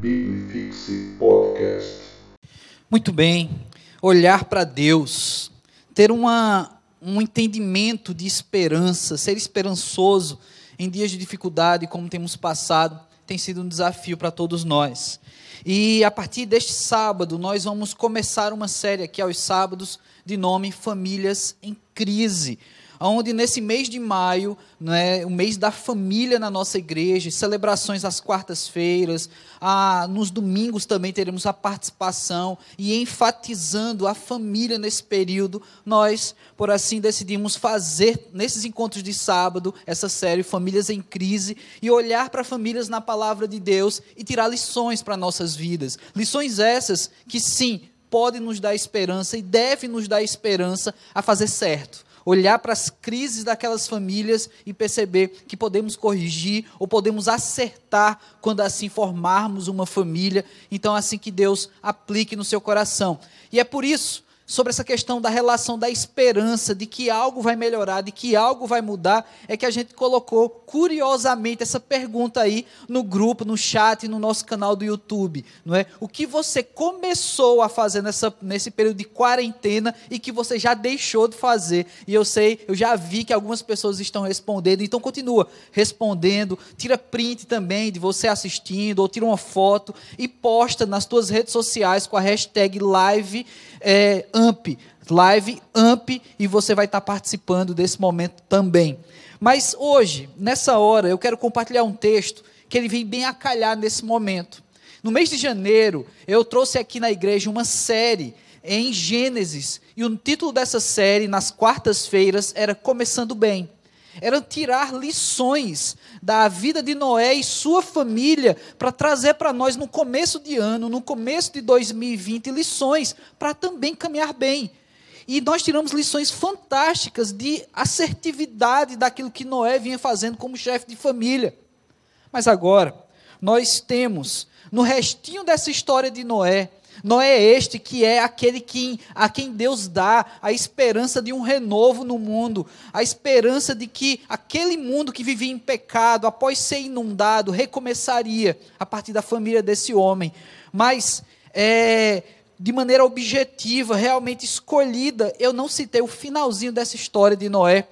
Bibifixe Podcast. Muito bem. Olhar para Deus, ter uma, um entendimento de esperança, ser esperançoso em dias de dificuldade, como temos passado, tem sido um desafio para todos nós. E a partir deste sábado, nós vamos começar uma série aqui aos sábados de nome Famílias em Crise onde nesse mês de maio, né, o mês da família na nossa igreja, celebrações às quartas-feiras, nos domingos também teremos a participação e enfatizando a família nesse período, nós, por assim, decidimos fazer nesses encontros de sábado essa série Famílias em Crise e olhar para famílias na palavra de Deus e tirar lições para nossas vidas. Lições essas que sim, podem nos dar esperança e devem nos dar esperança a fazer certo olhar para as crises daquelas famílias e perceber que podemos corrigir ou podemos acertar quando assim formarmos uma família. Então, assim que Deus aplique no seu coração. E é por isso sobre essa questão da relação da esperança, de que algo vai melhorar, de que algo vai mudar, é que a gente colocou curiosamente essa pergunta aí no grupo, no chat, no nosso canal do YouTube, não é? O que você começou a fazer nessa, nesse período de quarentena e que você já deixou de fazer? E eu sei, eu já vi que algumas pessoas estão respondendo, então continua respondendo, tira print também de você assistindo, ou tira uma foto e posta nas tuas redes sociais com a hashtag live é, AMP, live AMP, e você vai estar participando desse momento também. Mas hoje, nessa hora, eu quero compartilhar um texto que ele vem bem a calhar nesse momento. No mês de janeiro, eu trouxe aqui na igreja uma série em Gênesis, e o título dessa série, nas quartas-feiras, era Começando Bem era tirar lições da vida de Noé e sua família para trazer para nós no começo de ano, no começo de 2020, lições para também caminhar bem. E nós tiramos lições fantásticas de assertividade daquilo que Noé vinha fazendo como chefe de família. Mas agora, nós temos, no restinho dessa história de Noé, Noé é este que é aquele que, a quem Deus dá a esperança de um renovo no mundo, a esperança de que aquele mundo que vivia em pecado, após ser inundado, recomeçaria a partir da família desse homem. Mas, é, de maneira objetiva, realmente escolhida, eu não citei o finalzinho dessa história de Noé,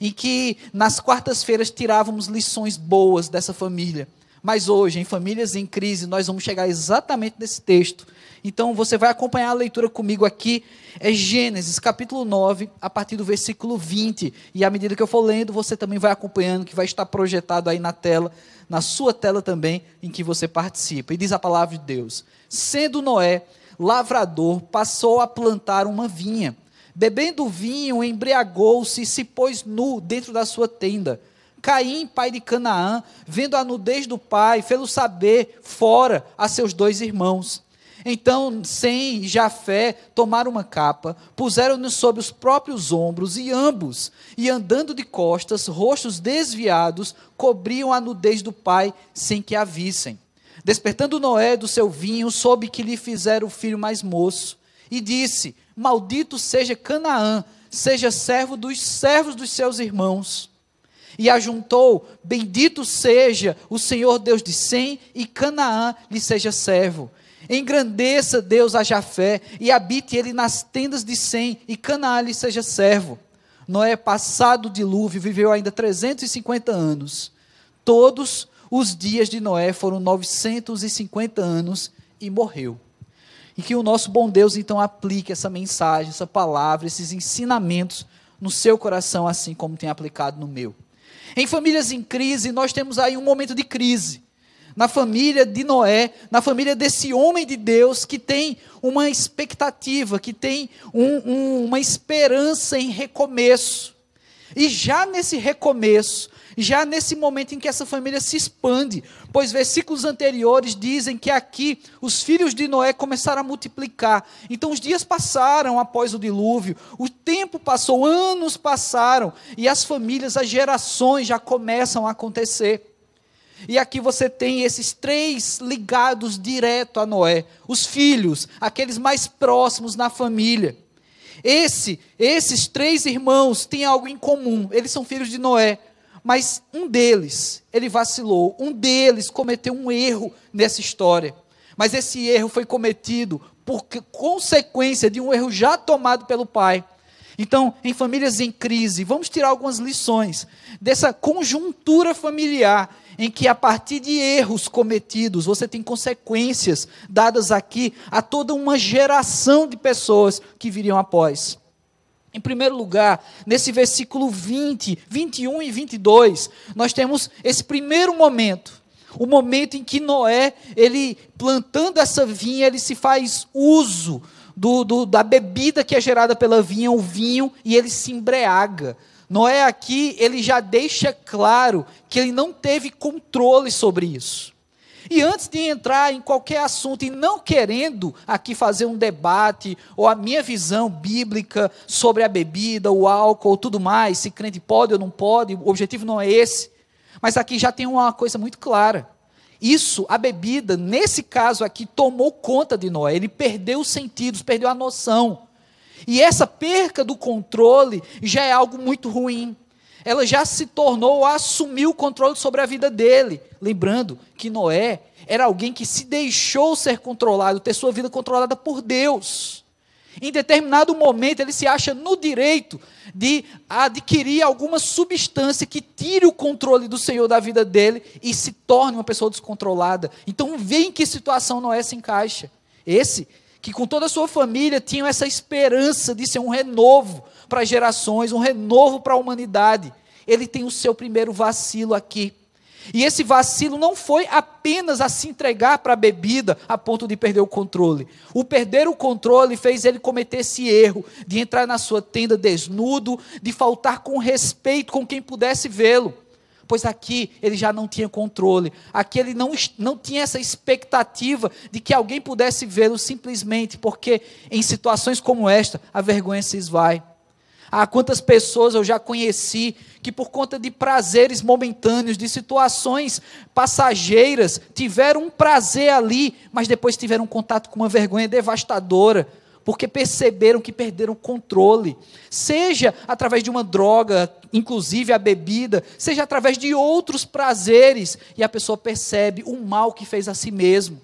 em que nas quartas-feiras tirávamos lições boas dessa família. Mas hoje, em Famílias em Crise, nós vamos chegar exatamente nesse texto então você vai acompanhar a leitura comigo aqui, é Gênesis capítulo 9, a partir do versículo 20. E à medida que eu for lendo, você também vai acompanhando, que vai estar projetado aí na tela, na sua tela também, em que você participa. E diz a palavra de Deus: Sendo Noé lavrador, passou a plantar uma vinha. Bebendo vinho, embriagou-se e se pôs nu dentro da sua tenda. Caim, pai de Canaã, vendo a nudez do pai, fê-lo saber fora a seus dois irmãos. Então Sem e Jafé tomaram uma capa, puseram-no sobre os próprios ombros, e ambos, e andando de costas, rostos desviados, cobriam a nudez do pai, sem que a vissem. Despertando Noé do seu vinho, soube que lhe fizeram o filho mais moço, e disse: Maldito seja Canaã, seja servo dos servos dos seus irmãos. E ajuntou: Bendito seja o Senhor Deus de Sem, e Canaã lhe seja servo. Engrandeça Deus a Jafé e habite ele nas tendas de Sem e Canaã lhe seja servo. Noé, passado o dilúvio, viveu ainda 350 anos. Todos os dias de Noé foram 950 anos e morreu. E que o nosso bom Deus então aplique essa mensagem, essa palavra, esses ensinamentos no seu coração, assim como tem aplicado no meu. Em famílias em crise, nós temos aí um momento de crise na família de Noé, na família desse homem de Deus que tem uma expectativa, que tem um, um, uma esperança em recomeço. E já nesse recomeço, já nesse momento em que essa família se expande, pois versículos anteriores dizem que aqui os filhos de Noé começaram a multiplicar. Então os dias passaram após o dilúvio, o tempo passou, anos passaram, e as famílias, as gerações já começam a acontecer. E aqui você tem esses três ligados direto a Noé, os filhos, aqueles mais próximos na família. Esse, esses três irmãos têm algo em comum. Eles são filhos de Noé, mas um deles, ele vacilou, um deles cometeu um erro nessa história. Mas esse erro foi cometido por consequência de um erro já tomado pelo pai. Então, em famílias em crise, vamos tirar algumas lições dessa conjuntura familiar em que, a partir de erros cometidos, você tem consequências dadas aqui a toda uma geração de pessoas que viriam após. Em primeiro lugar, nesse versículo 20, 21 e 22, nós temos esse primeiro momento, o momento em que Noé, ele plantando essa vinha, ele se faz uso do, do, da bebida que é gerada pela vinha, o vinho, e ele se embriaga. Noé aqui, ele já deixa claro que ele não teve controle sobre isso. E antes de entrar em qualquer assunto, e não querendo aqui fazer um debate, ou a minha visão bíblica sobre a bebida, o álcool, tudo mais, se crente pode ou não pode, o objetivo não é esse. Mas aqui já tem uma coisa muito clara. Isso, a bebida, nesse caso aqui, tomou conta de Noé. Ele perdeu os sentidos, perdeu a noção. E essa perca do controle já é algo muito ruim ela já se tornou, assumiu o controle sobre a vida dele. Lembrando que Noé era alguém que se deixou ser controlado, ter sua vida controlada por Deus. Em determinado momento, ele se acha no direito de adquirir alguma substância que tire o controle do Senhor da vida dele e se torne uma pessoa descontrolada. Então, vê em que situação Noé se encaixa. Esse que com toda a sua família tinham essa esperança de ser um renovo para gerações, um renovo para a humanidade. Ele tem o seu primeiro vacilo aqui. E esse vacilo não foi apenas a se entregar para a bebida a ponto de perder o controle. O perder o controle fez ele cometer esse erro de entrar na sua tenda desnudo, de faltar com respeito com quem pudesse vê-lo pois aqui ele já não tinha controle, aqui ele não, não tinha essa expectativa de que alguém pudesse vê-lo simplesmente porque em situações como esta a vergonha se esvai. Ah, quantas pessoas eu já conheci que, por conta de prazeres momentâneos, de situações passageiras, tiveram um prazer ali, mas depois tiveram um contato com uma vergonha devastadora, porque perceberam que perderam o controle, seja através de uma droga, inclusive a bebida, seja através de outros prazeres, e a pessoa percebe o mal que fez a si mesmo,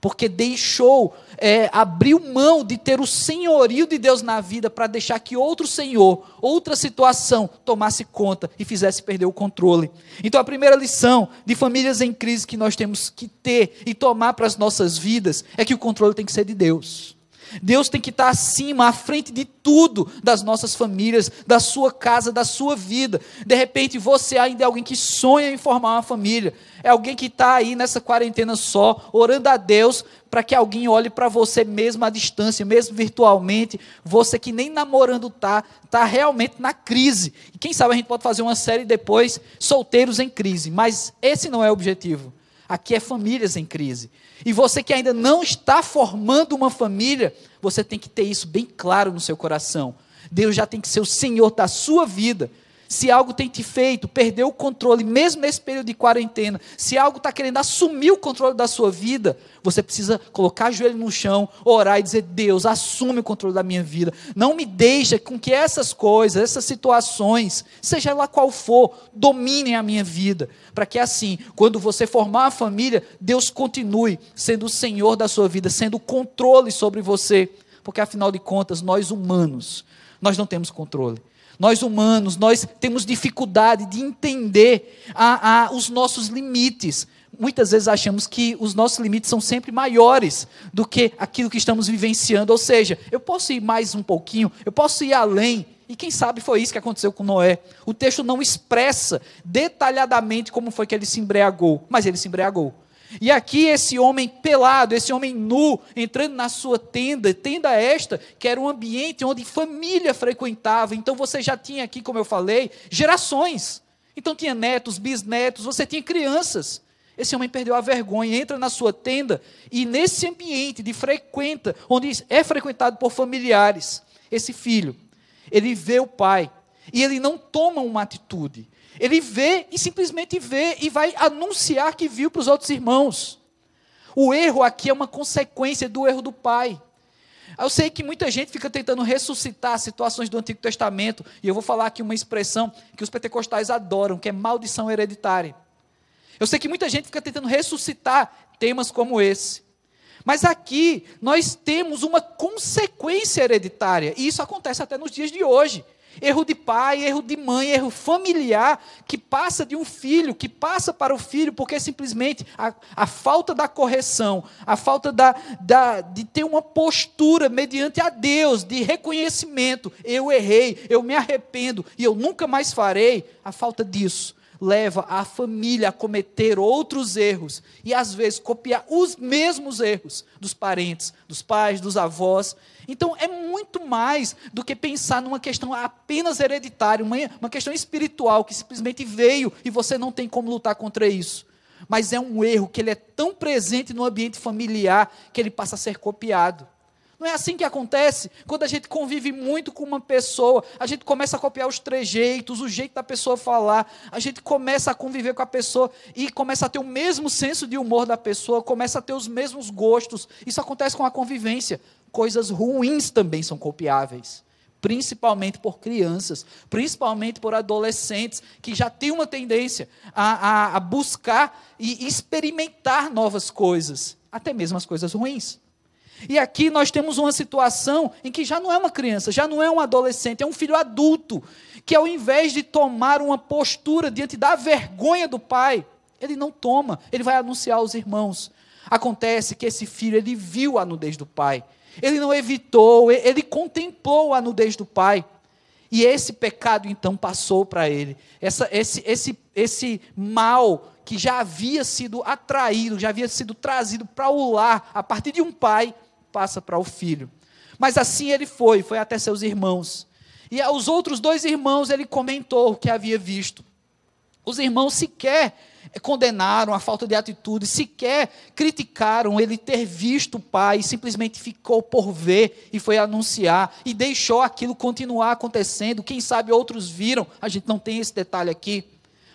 porque deixou, é, abriu mão de ter o senhorio de Deus na vida para deixar que outro senhor, outra situação tomasse conta e fizesse perder o controle. Então a primeira lição de famílias em crise que nós temos que ter e tomar para as nossas vidas é que o controle tem que ser de Deus. Deus tem que estar acima, à frente de tudo das nossas famílias, da sua casa, da sua vida. De repente você ainda é alguém que sonha em formar uma família, é alguém que está aí nessa quarentena só, orando a Deus para que alguém olhe para você mesmo à distância, mesmo virtualmente, você que nem namorando está, está realmente na crise. E quem sabe a gente pode fazer uma série depois, solteiros em crise, mas esse não é o objetivo. Aqui é famílias em crise. E você que ainda não está formando uma família, você tem que ter isso bem claro no seu coração. Deus já tem que ser o Senhor da sua vida. Se algo tem te feito perder o controle, mesmo nesse período de quarentena, se algo está querendo assumir o controle da sua vida, você precisa colocar o joelho no chão, orar e dizer: Deus, assume o controle da minha vida. Não me deixa com que essas coisas, essas situações, seja lá qual for, dominem a minha vida. Para que assim, quando você formar a família, Deus continue sendo o Senhor da sua vida, sendo o controle sobre você. Porque afinal de contas, nós humanos, nós não temos controle. Nós humanos, nós temos dificuldade de entender a, a, os nossos limites. Muitas vezes achamos que os nossos limites são sempre maiores do que aquilo que estamos vivenciando. Ou seja, eu posso ir mais um pouquinho, eu posso ir além. E quem sabe foi isso que aconteceu com Noé. O texto não expressa detalhadamente como foi que ele se embriagou, mas ele se embriagou. E aqui esse homem pelado, esse homem nu, entrando na sua tenda, tenda esta, que era um ambiente onde família frequentava. Então você já tinha aqui, como eu falei, gerações. Então tinha netos, bisnetos, você tinha crianças. Esse homem perdeu a vergonha, entra na sua tenda e nesse ambiente de frequenta, onde é frequentado por familiares, esse filho, ele vê o pai e ele não toma uma atitude. Ele vê e simplesmente vê e vai anunciar que viu para os outros irmãos. O erro aqui é uma consequência do erro do pai. Eu sei que muita gente fica tentando ressuscitar situações do Antigo Testamento, e eu vou falar aqui uma expressão que os pentecostais adoram, que é maldição hereditária. Eu sei que muita gente fica tentando ressuscitar temas como esse. Mas aqui nós temos uma consequência hereditária, e isso acontece até nos dias de hoje. Erro de pai, erro de mãe, erro familiar que passa de um filho, que passa para o filho, porque simplesmente a, a falta da correção, a falta da, da, de ter uma postura mediante a Deus, de reconhecimento, eu errei, eu me arrependo e eu nunca mais farei, a falta disso leva a família a cometer outros erros e às vezes copiar os mesmos erros dos parentes, dos pais, dos avós. Então é muito mais do que pensar numa questão apenas hereditária, uma, uma questão espiritual que simplesmente veio e você não tem como lutar contra isso. Mas é um erro que ele é tão presente no ambiente familiar que ele passa a ser copiado. Não é assim que acontece quando a gente convive muito com uma pessoa, a gente começa a copiar os trejeitos, o jeito da pessoa falar, a gente começa a conviver com a pessoa e começa a ter o mesmo senso de humor da pessoa, começa a ter os mesmos gostos. Isso acontece com a convivência. Coisas ruins também são copiáveis principalmente por crianças, principalmente por adolescentes que já têm uma tendência a, a, a, buscar e experimentar novas coisas, até mesmo as coisas ruins. E aqui nós temos uma situação em que já não é uma criança, já não é um adolescente, é um filho adulto, que ao invés de tomar uma postura diante da vergonha do pai, ele não toma, ele vai anunciar aos irmãos. Acontece que esse filho, ele viu a nudez do pai. Ele não evitou, ele contemplou a nudez do pai. E esse pecado então passou para ele. Essa, esse, esse, esse mal que já havia sido atraído, já havia sido trazido para o lar a partir de um pai, passa para o filho. Mas assim ele foi, foi até seus irmãos. E aos outros dois irmãos ele comentou o que havia visto. Os irmãos sequer condenaram a falta de atitude, sequer criticaram ele ter visto o pai, simplesmente ficou por ver e foi anunciar e deixou aquilo continuar acontecendo. Quem sabe outros viram, a gente não tem esse detalhe aqui.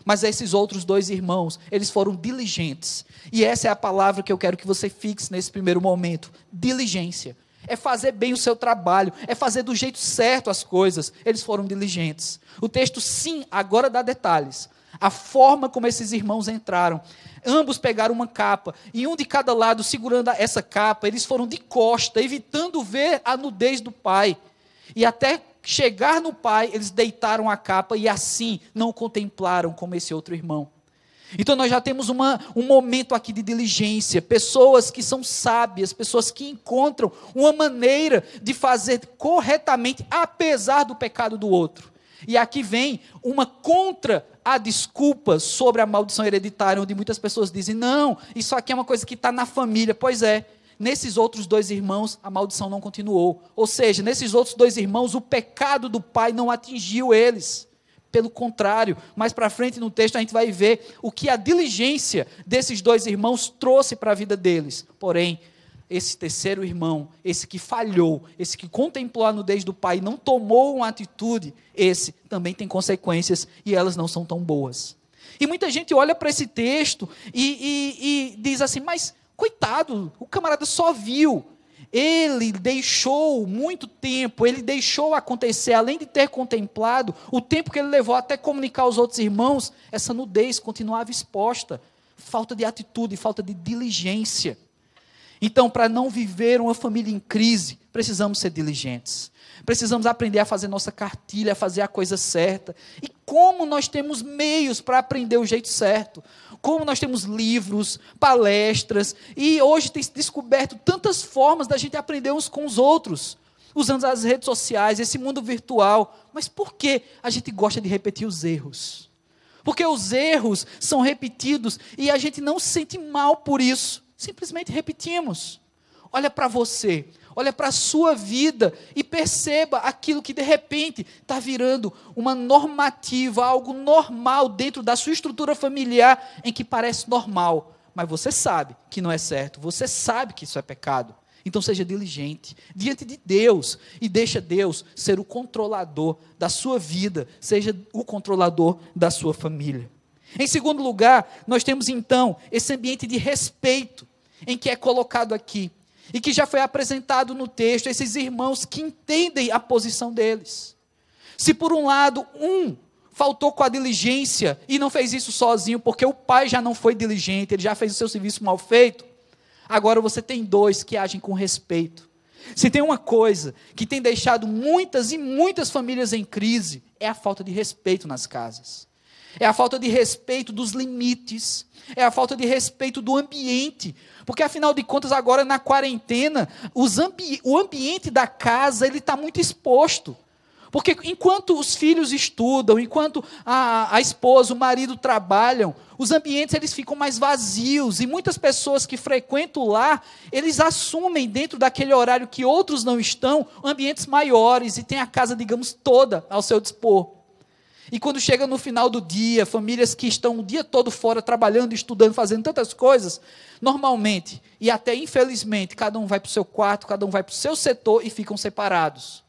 Mas esses outros dois irmãos, eles foram diligentes. E essa é a palavra que eu quero que você fixe nesse primeiro momento: diligência. É fazer bem o seu trabalho, é fazer do jeito certo as coisas. Eles foram diligentes. O texto, sim, agora dá detalhes. A forma como esses irmãos entraram. Ambos pegaram uma capa, e um de cada lado segurando essa capa, eles foram de costa, evitando ver a nudez do pai. E até chegar no pai, eles deitaram a capa e assim não contemplaram como esse outro irmão. Então nós já temos uma, um momento aqui de diligência, pessoas que são sábias, pessoas que encontram uma maneira de fazer corretamente, apesar do pecado do outro. E aqui vem uma contra a desculpa sobre a maldição hereditária, onde muitas pessoas dizem: não, isso aqui é uma coisa que está na família. Pois é, Nesses outros dois irmãos, a maldição não continuou. Ou seja, nesses outros dois irmãos, o pecado do pai não atingiu eles. Pelo contrário, mais para frente no texto a gente vai ver o que a diligência desses dois irmãos trouxe para a vida deles. Porém, esse terceiro irmão, esse que falhou, esse que contemplou a nudez do pai e não tomou uma atitude, esse também tem consequências e elas não são tão boas. E muita gente olha para esse texto e, e, e diz assim: mas Coitado, o camarada só viu. Ele deixou muito tempo, ele deixou acontecer, além de ter contemplado, o tempo que ele levou até comunicar aos outros irmãos, essa nudez continuava exposta. Falta de atitude, falta de diligência. Então, para não viver uma família em crise, precisamos ser diligentes. Precisamos aprender a fazer nossa cartilha, a fazer a coisa certa. E como nós temos meios para aprender o jeito certo? Como nós temos livros, palestras, e hoje tem se descoberto tantas formas da gente aprender uns com os outros, usando as redes sociais, esse mundo virtual. Mas por que a gente gosta de repetir os erros? Porque os erros são repetidos e a gente não se sente mal por isso. Simplesmente repetimos. Olha para você, olha para a sua vida e perceba aquilo que de repente está virando uma normativa, algo normal dentro da sua estrutura familiar, em que parece normal, mas você sabe que não é certo, você sabe que isso é pecado. Então seja diligente diante de Deus e deixa Deus ser o controlador da sua vida, seja o controlador da sua família. Em segundo lugar, nós temos então esse ambiente de respeito em que é colocado aqui e que já foi apresentado no texto, esses irmãos que entendem a posição deles. Se por um lado, um faltou com a diligência e não fez isso sozinho, porque o pai já não foi diligente, ele já fez o seu serviço mal feito, agora você tem dois que agem com respeito. Se tem uma coisa que tem deixado muitas e muitas famílias em crise, é a falta de respeito nas casas. É a falta de respeito dos limites, é a falta de respeito do ambiente, porque afinal de contas agora na quarentena, ambi o ambiente da casa ele está muito exposto. Porque enquanto os filhos estudam, enquanto a, a esposa, o marido trabalham, os ambientes eles ficam mais vazios e muitas pessoas que frequentam lá, eles assumem dentro daquele horário que outros não estão, ambientes maiores e tem a casa, digamos, toda ao seu dispor. E quando chega no final do dia, famílias que estão o dia todo fora trabalhando, estudando, fazendo tantas coisas, normalmente e até infelizmente, cada um vai para o seu quarto, cada um vai para o seu setor e ficam separados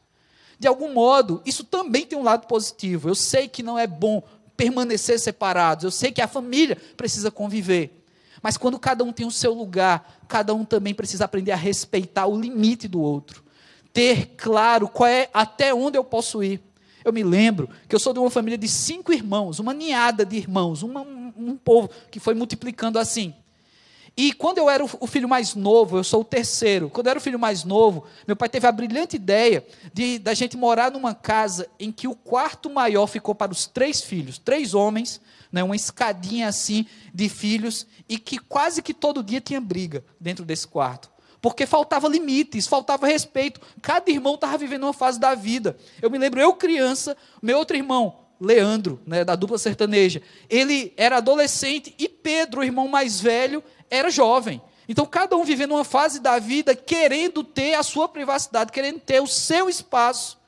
de algum modo, isso também tem um lado positivo. Eu sei que não é bom permanecer separados, eu sei que a família precisa conviver. Mas quando cada um tem o seu lugar, cada um também precisa aprender a respeitar o limite do outro. Ter claro qual é até onde eu posso ir. Eu me lembro que eu sou de uma família de cinco irmãos, uma ninhada de irmãos, uma, um, povo que foi multiplicando assim. E quando eu era o filho mais novo, eu sou o terceiro, quando eu era o filho mais novo, meu pai teve a brilhante ideia de da gente morar numa casa em que o quarto maior ficou para os três filhos, três homens, né, uma escadinha assim de filhos, e que quase que todo dia tinha briga dentro desse quarto. Porque faltava limites, faltava respeito. Cada irmão estava vivendo uma fase da vida. Eu me lembro, eu criança, meu outro irmão, Leandro, né, da dupla sertaneja, ele era adolescente e Pedro, o irmão mais velho, era jovem. Então, cada um vivendo uma fase da vida querendo ter a sua privacidade, querendo ter o seu espaço.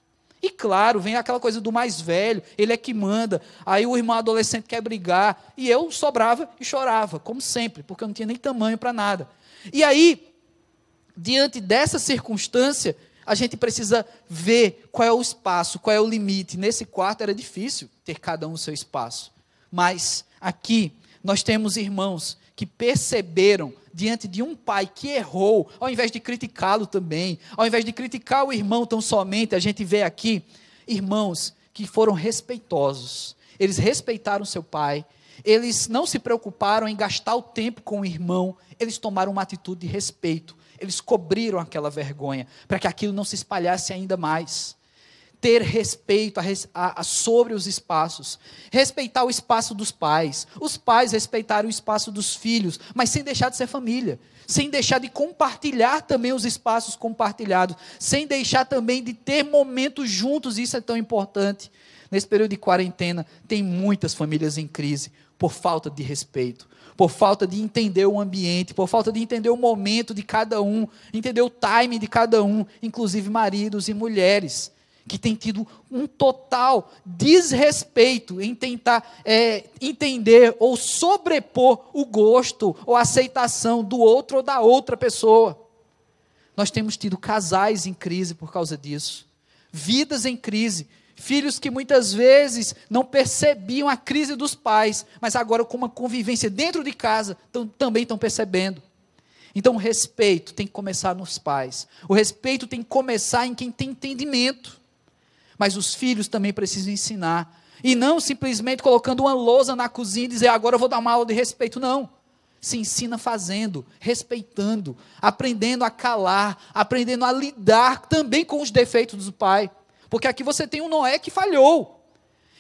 E claro, vem aquela coisa do mais velho, ele é que manda. Aí o irmão adolescente quer brigar. E eu sobrava e chorava, como sempre, porque eu não tinha nem tamanho para nada. E aí, diante dessa circunstância, a gente precisa ver qual é o espaço, qual é o limite. Nesse quarto era difícil ter cada um o seu espaço. Mas aqui nós temos irmãos que perceberam diante de um pai que errou, ao invés de criticá-lo também, ao invés de criticar o irmão tão somente, a gente vê aqui irmãos que foram respeitosos. Eles respeitaram seu pai, eles não se preocuparam em gastar o tempo com o irmão, eles tomaram uma atitude de respeito, eles cobriram aquela vergonha, para que aquilo não se espalhasse ainda mais. Ter respeito a, a, a sobre os espaços, respeitar o espaço dos pais, os pais respeitarem o espaço dos filhos, mas sem deixar de ser família, sem deixar de compartilhar também os espaços compartilhados, sem deixar também de ter momentos juntos, isso é tão importante. Nesse período de quarentena, tem muitas famílias em crise por falta de respeito, por falta de entender o ambiente, por falta de entender o momento de cada um, entender o time de cada um, inclusive maridos e mulheres que tem tido um total desrespeito em tentar é, entender ou sobrepor o gosto ou aceitação do outro ou da outra pessoa. Nós temos tido casais em crise por causa disso, vidas em crise, filhos que muitas vezes não percebiam a crise dos pais, mas agora, com uma convivência dentro de casa, tão, também estão percebendo. Então, o respeito tem que começar nos pais, o respeito tem que começar em quem tem entendimento mas os filhos também precisam ensinar. E não simplesmente colocando uma lousa na cozinha e dizer, agora eu vou dar uma aula de respeito. Não. Se ensina fazendo, respeitando, aprendendo a calar, aprendendo a lidar também com os defeitos do pai. Porque aqui você tem um Noé que falhou.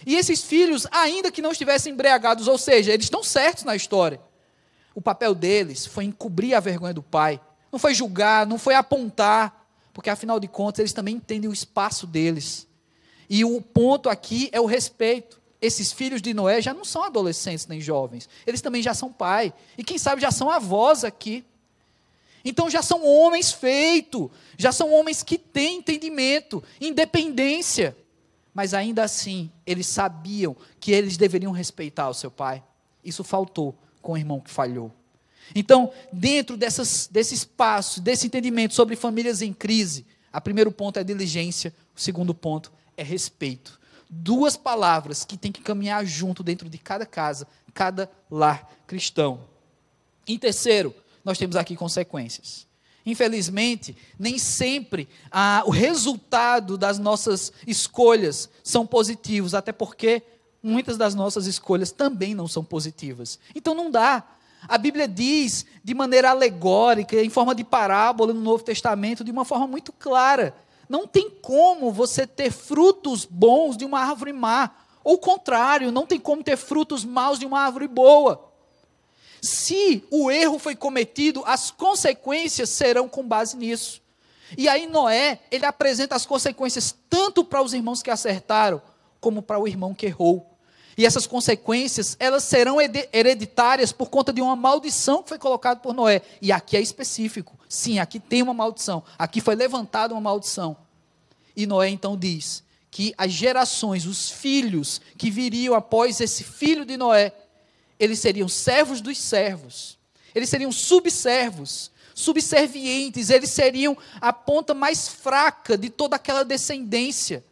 E esses filhos, ainda que não estivessem embriagados, ou seja, eles estão certos na história. O papel deles foi encobrir a vergonha do pai. Não foi julgar, não foi apontar. Porque afinal de contas, eles também entendem o espaço deles. E o ponto aqui é o respeito. Esses filhos de Noé já não são adolescentes nem jovens, eles também já são pai, e quem sabe já são avós aqui. Então já são homens feitos, já são homens que têm entendimento, independência. Mas ainda assim, eles sabiam que eles deveriam respeitar o seu pai. Isso faltou com o irmão que falhou. Então, dentro dessas, desse espaço, desse entendimento sobre famílias em crise, o primeiro ponto é diligência, o segundo ponto é respeito. Duas palavras que tem que caminhar junto dentro de cada casa, cada lar cristão. Em terceiro, nós temos aqui consequências. Infelizmente, nem sempre ah, o resultado das nossas escolhas são positivos, até porque muitas das nossas escolhas também não são positivas. Então não dá. A Bíblia diz de maneira alegórica, em forma de parábola no Novo Testamento, de uma forma muito clara. Não tem como você ter frutos bons de uma árvore má. Ou contrário, não tem como ter frutos maus de uma árvore boa. Se o erro foi cometido, as consequências serão com base nisso. E aí Noé, ele apresenta as consequências tanto para os irmãos que acertaram, como para o irmão que errou. E essas consequências, elas serão hereditárias por conta de uma maldição que foi colocada por Noé. E aqui é específico. Sim, aqui tem uma maldição. Aqui foi levantada uma maldição. E Noé então diz que as gerações, os filhos que viriam após esse filho de Noé, eles seriam servos dos servos. Eles seriam subservos, subservientes, eles seriam a ponta mais fraca de toda aquela descendência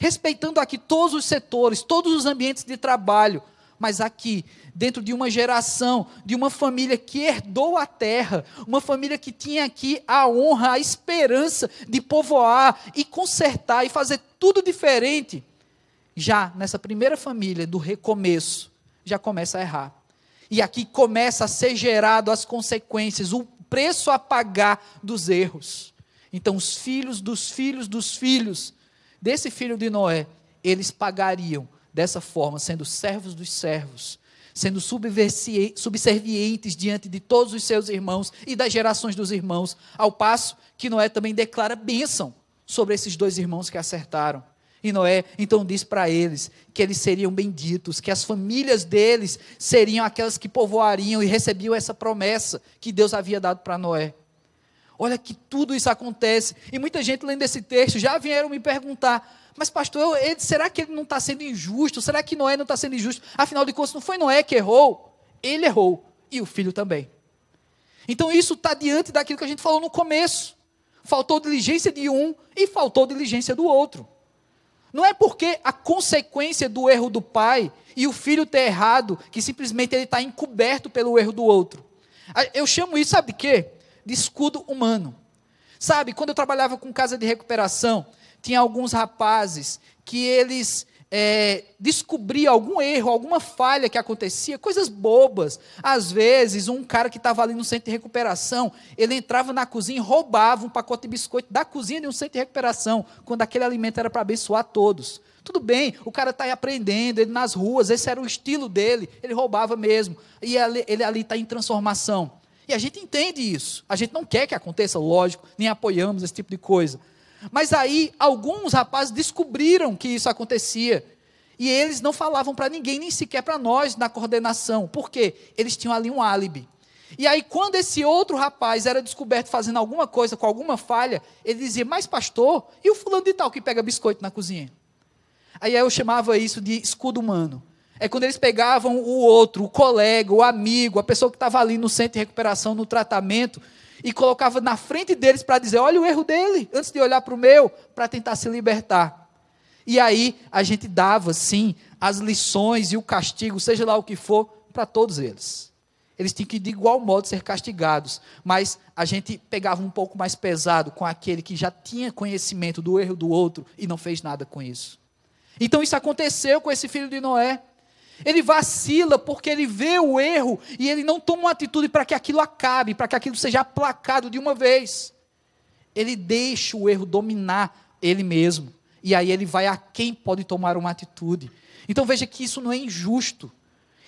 respeitando aqui todos os setores, todos os ambientes de trabalho, mas aqui, dentro de uma geração, de uma família que herdou a terra, uma família que tinha aqui a honra, a esperança de povoar e consertar e fazer tudo diferente, já nessa primeira família do recomeço, já começa a errar. E aqui começa a ser gerado as consequências, o preço a pagar dos erros. Então, os filhos dos filhos dos filhos desse filho de Noé, eles pagariam dessa forma, sendo servos dos servos, sendo subservientes diante de todos os seus irmãos e das gerações dos irmãos, ao passo que Noé também declara bênção sobre esses dois irmãos que acertaram. E Noé então diz para eles que eles seriam benditos, que as famílias deles seriam aquelas que povoariam e recebiam essa promessa que Deus havia dado para Noé. Olha que tudo isso acontece. E muita gente lendo esse texto já vieram me perguntar: mas, pastor, ele, será que ele não está sendo injusto? Será que Noé não está sendo injusto? Afinal de contas, não foi Noé que errou? Ele errou. E o filho também. Então, isso está diante daquilo que a gente falou no começo. Faltou diligência de um e faltou diligência do outro. Não é porque a consequência do erro do pai e o filho ter errado que simplesmente ele está encoberto pelo erro do outro. Eu chamo isso, sabe de quê? de escudo humano. Sabe, quando eu trabalhava com casa de recuperação, tinha alguns rapazes que eles é, descobriam algum erro, alguma falha que acontecia, coisas bobas. Às vezes, um cara que estava ali no centro de recuperação, ele entrava na cozinha e roubava um pacote de biscoito da cozinha de um centro de recuperação, quando aquele alimento era para abençoar todos. Tudo bem, o cara está aprendendo, ele nas ruas, esse era o estilo dele, ele roubava mesmo. E ele ali está em transformação. E a gente entende isso. A gente não quer que aconteça, lógico, nem apoiamos esse tipo de coisa. Mas aí, alguns rapazes descobriram que isso acontecia. E eles não falavam para ninguém, nem sequer para nós na coordenação. Por quê? Eles tinham ali um álibi. E aí, quando esse outro rapaz era descoberto fazendo alguma coisa com alguma falha, ele dizia: Mas, pastor, e o fulano de tal que pega biscoito na cozinha? Aí eu chamava isso de escudo humano. É quando eles pegavam o outro, o colega, o amigo, a pessoa que estava ali no centro de recuperação, no tratamento, e colocava na frente deles para dizer: olha o erro dele, antes de olhar para o meu, para tentar se libertar. E aí a gente dava, sim, as lições e o castigo, seja lá o que for, para todos eles. Eles tinham que, de igual modo, ser castigados. Mas a gente pegava um pouco mais pesado com aquele que já tinha conhecimento do erro do outro e não fez nada com isso. Então isso aconteceu com esse filho de Noé. Ele vacila porque ele vê o erro e ele não toma uma atitude para que aquilo acabe, para que aquilo seja aplacado de uma vez. Ele deixa o erro dominar ele mesmo. E aí ele vai a quem pode tomar uma atitude. Então veja que isso não é injusto.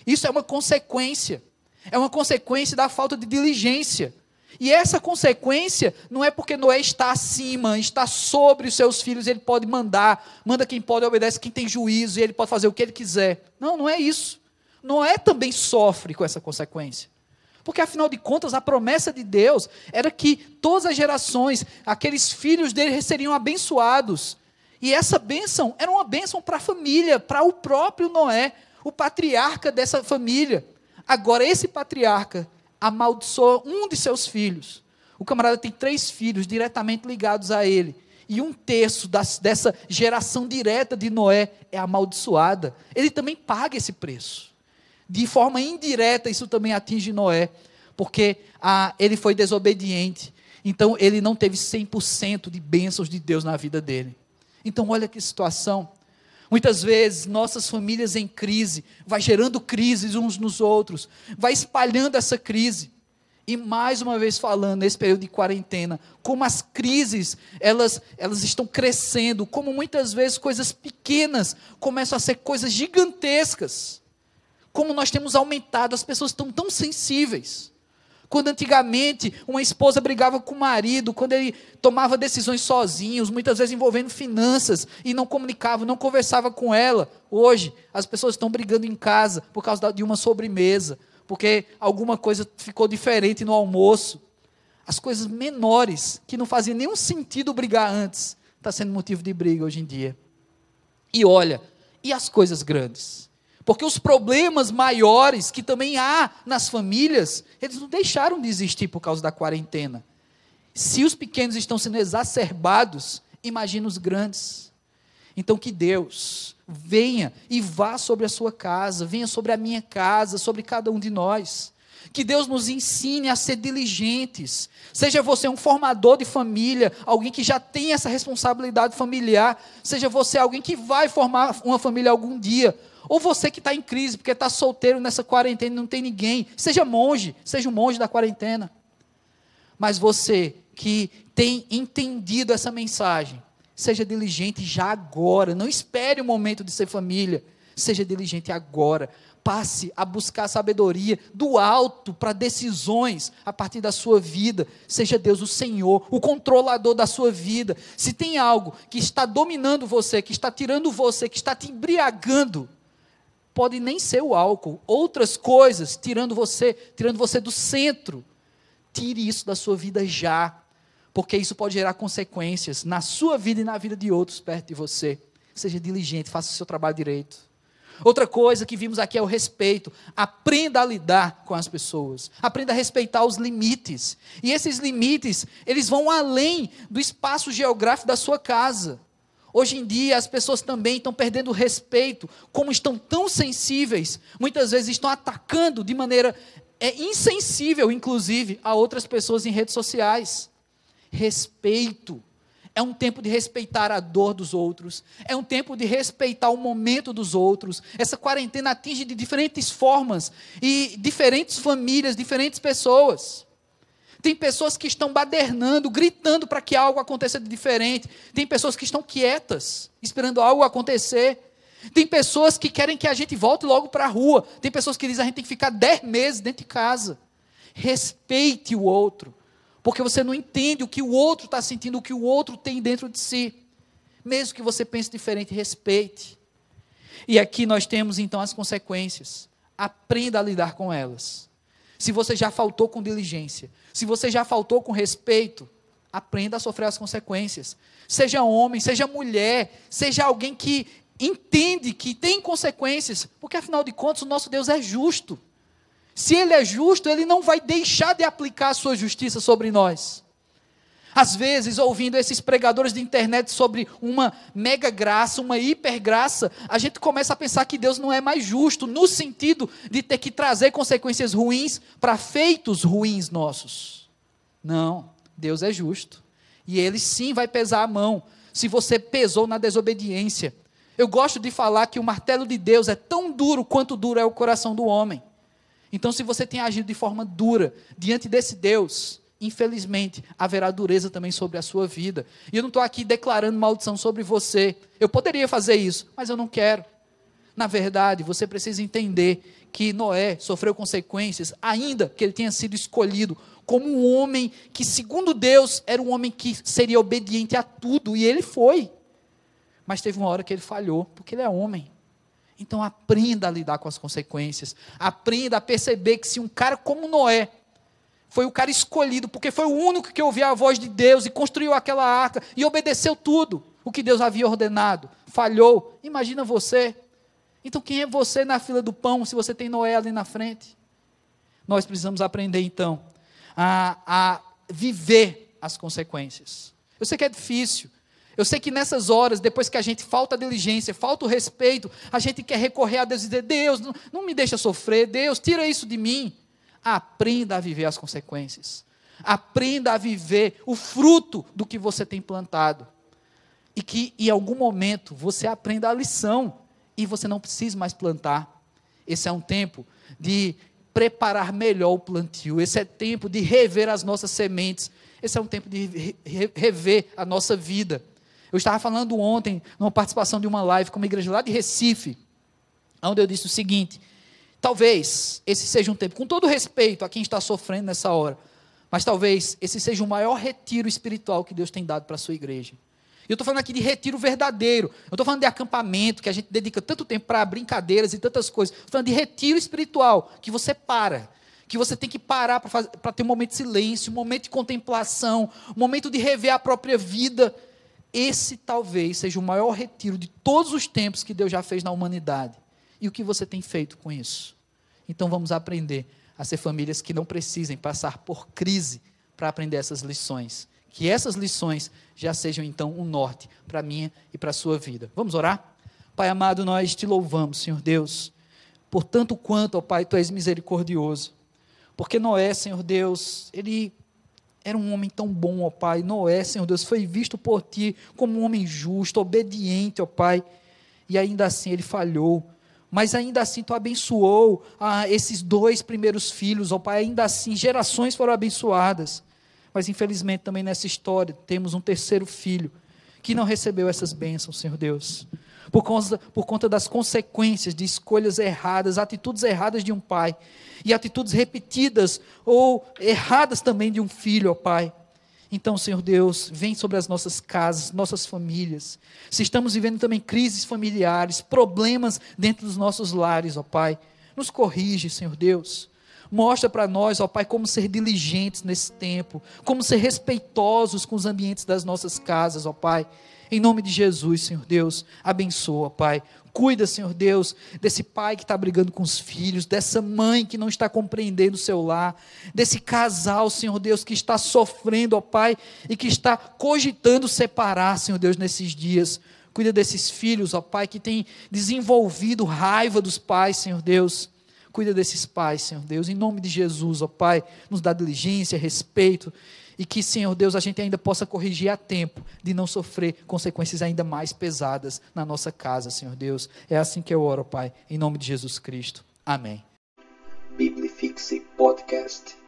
Isso é uma consequência. É uma consequência da falta de diligência. E essa consequência não é porque Noé está acima, está sobre os seus filhos, ele pode mandar, manda quem pode, obedece quem tem juízo, e ele pode fazer o que ele quiser. Não, não é isso. Noé também sofre com essa consequência. Porque afinal de contas, a promessa de Deus era que todas as gerações, aqueles filhos dele seriam abençoados. E essa bênção era uma bênção para a família, para o próprio Noé, o patriarca dessa família. Agora, esse patriarca amaldiçoa um de seus filhos. O camarada tem três filhos diretamente ligados a ele. E um terço das, dessa geração direta de Noé é amaldiçoada. Ele também paga esse preço. De forma indireta, isso também atinge Noé, porque ah, ele foi desobediente. Então, ele não teve 100% de bênçãos de Deus na vida dele. Então, olha que situação. Muitas vezes nossas famílias em crise, vai gerando crises uns nos outros, vai espalhando essa crise. E mais uma vez falando nesse período de quarentena, como as crises, elas, elas estão crescendo, como muitas vezes coisas pequenas começam a ser coisas gigantescas. Como nós temos aumentado, as pessoas estão tão sensíveis. Quando antigamente uma esposa brigava com o marido, quando ele tomava decisões sozinhos, muitas vezes envolvendo finanças, e não comunicava, não conversava com ela. Hoje, as pessoas estão brigando em casa por causa de uma sobremesa, porque alguma coisa ficou diferente no almoço. As coisas menores, que não faziam nenhum sentido brigar antes, está sendo motivo de briga hoje em dia. E olha, e as coisas grandes? Porque os problemas maiores que também há nas famílias, eles não deixaram de existir por causa da quarentena. Se os pequenos estão sendo exacerbados, imagina os grandes. Então que Deus venha e vá sobre a sua casa, venha sobre a minha casa, sobre cada um de nós. Que Deus nos ensine a ser diligentes. Seja você um formador de família, alguém que já tem essa responsabilidade familiar, seja você alguém que vai formar uma família algum dia, ou você que está em crise porque está solteiro nessa quarentena e não tem ninguém, seja monge, seja um monge da quarentena. Mas você que tem entendido essa mensagem, Seja diligente já agora. Não espere o momento de ser família. Seja diligente agora. Passe a buscar sabedoria do alto para decisões a partir da sua vida. Seja Deus o Senhor, o controlador da sua vida. Se tem algo que está dominando você, que está tirando você, que está te embriagando, pode nem ser o álcool, outras coisas tirando você, tirando você do centro. Tire isso da sua vida já porque isso pode gerar consequências na sua vida e na vida de outros perto de você. Seja diligente, faça o seu trabalho direito. Outra coisa que vimos aqui é o respeito. Aprenda a lidar com as pessoas. Aprenda a respeitar os limites. E esses limites, eles vão além do espaço geográfico da sua casa. Hoje em dia, as pessoas também estão perdendo respeito, como estão tão sensíveis, muitas vezes estão atacando de maneira é, insensível, inclusive, a outras pessoas em redes sociais respeito. É um tempo de respeitar a dor dos outros. É um tempo de respeitar o momento dos outros. Essa quarentena atinge de diferentes formas e diferentes famílias, diferentes pessoas. Tem pessoas que estão badernando, gritando para que algo aconteça de diferente. Tem pessoas que estão quietas, esperando algo acontecer. Tem pessoas que querem que a gente volte logo para a rua. Tem pessoas que dizem a gente tem que ficar dez meses dentro de casa. Respeite o outro porque você não entende o que o outro está sentindo, o que o outro tem dentro de si. Mesmo que você pense diferente, respeite. E aqui nós temos então as consequências. Aprenda a lidar com elas. Se você já faltou com diligência, se você já faltou com respeito, aprenda a sofrer as consequências. Seja homem, seja mulher, seja alguém que entende que tem consequências, porque afinal de contas o nosso Deus é justo. Se ele é justo, ele não vai deixar de aplicar a sua justiça sobre nós. Às vezes, ouvindo esses pregadores de internet sobre uma mega graça, uma hiper graça, a gente começa a pensar que Deus não é mais justo, no sentido de ter que trazer consequências ruins para feitos ruins nossos. Não, Deus é justo. E ele sim vai pesar a mão, se você pesou na desobediência. Eu gosto de falar que o martelo de Deus é tão duro quanto duro é o coração do homem. Então, se você tem agido de forma dura diante desse Deus, infelizmente, haverá dureza também sobre a sua vida. E eu não estou aqui declarando maldição sobre você. Eu poderia fazer isso, mas eu não quero. Na verdade, você precisa entender que Noé sofreu consequências, ainda que ele tenha sido escolhido como um homem que, segundo Deus, era um homem que seria obediente a tudo, e ele foi. Mas teve uma hora que ele falhou, porque ele é homem. Então aprenda a lidar com as consequências. Aprenda a perceber que se um cara como Noé foi o cara escolhido, porque foi o único que ouvia a voz de Deus e construiu aquela arca e obedeceu tudo o que Deus havia ordenado, falhou. Imagina você. Então quem é você na fila do pão se você tem Noé ali na frente? Nós precisamos aprender então a, a viver as consequências. Eu sei que é difícil, eu sei que nessas horas, depois que a gente falta a diligência, falta o respeito, a gente quer recorrer a Deus e dizer: Deus, não, não me deixa sofrer, Deus, tira isso de mim. Aprenda a viver as consequências. Aprenda a viver o fruto do que você tem plantado. e que em algum momento você aprenda a lição e você não precise mais plantar. Esse é um tempo de preparar melhor o plantio. Esse é tempo de rever as nossas sementes. Esse é um tempo de rever a nossa vida. Eu estava falando ontem, numa participação de uma live com uma igreja lá de Recife, onde eu disse o seguinte: talvez esse seja um tempo, com todo respeito a quem está sofrendo nessa hora, mas talvez esse seja o maior retiro espiritual que Deus tem dado para a sua igreja. Eu estou falando aqui de retiro verdadeiro. Eu estou falando de acampamento, que a gente dedica tanto tempo para brincadeiras e tantas coisas. Estou falando de retiro espiritual, que você para. Que você tem que parar para ter um momento de silêncio, um momento de contemplação, um momento de rever a própria vida. Esse talvez seja o maior retiro de todos os tempos que Deus já fez na humanidade. E o que você tem feito com isso? Então vamos aprender a ser famílias que não precisem passar por crise para aprender essas lições. Que essas lições já sejam então um norte para a minha e para a sua vida. Vamos orar? Pai amado, nós te louvamos, Senhor Deus, por tanto quanto, ó Pai, tu és misericordioso. Porque Noé, Senhor Deus, ele era um homem tão bom, ó Pai. Noé, Senhor Deus, foi visto por ti como um homem justo, obediente, ó Pai. E ainda assim ele falhou mas ainda assim tu abençoou ah, esses dois primeiros filhos, ó Pai, ainda assim gerações foram abençoadas. Mas infelizmente também nessa história temos um terceiro filho que não recebeu essas bênçãos, Senhor Deus. Por conta, por conta das consequências de escolhas erradas, atitudes erradas de um pai, e atitudes repetidas ou erradas também de um filho, ó Pai. Então, Senhor Deus, vem sobre as nossas casas, nossas famílias. Se estamos vivendo também crises familiares, problemas dentro dos nossos lares, ó Pai, nos corrige, Senhor Deus. Mostra para nós, ó Pai, como ser diligentes nesse tempo, como ser respeitosos com os ambientes das nossas casas, ó Pai. Em nome de Jesus, Senhor Deus, abençoa, Pai, Cuida, Senhor Deus, desse pai que está brigando com os filhos, dessa mãe que não está compreendendo o seu lar, desse casal, Senhor Deus, que está sofrendo, ó Pai, e que está cogitando separar, Senhor Deus, nesses dias. Cuida desses filhos, ó Pai, que tem desenvolvido raiva dos pais, Senhor Deus. Cuida desses pais, Senhor Deus, em nome de Jesus, ó Pai, nos dá diligência, respeito e que, Senhor Deus, a gente ainda possa corrigir a tempo de não sofrer consequências ainda mais pesadas na nossa casa, Senhor Deus. É assim que eu oro, Pai, em nome de Jesus Cristo. Amém. Biblifixe Podcast.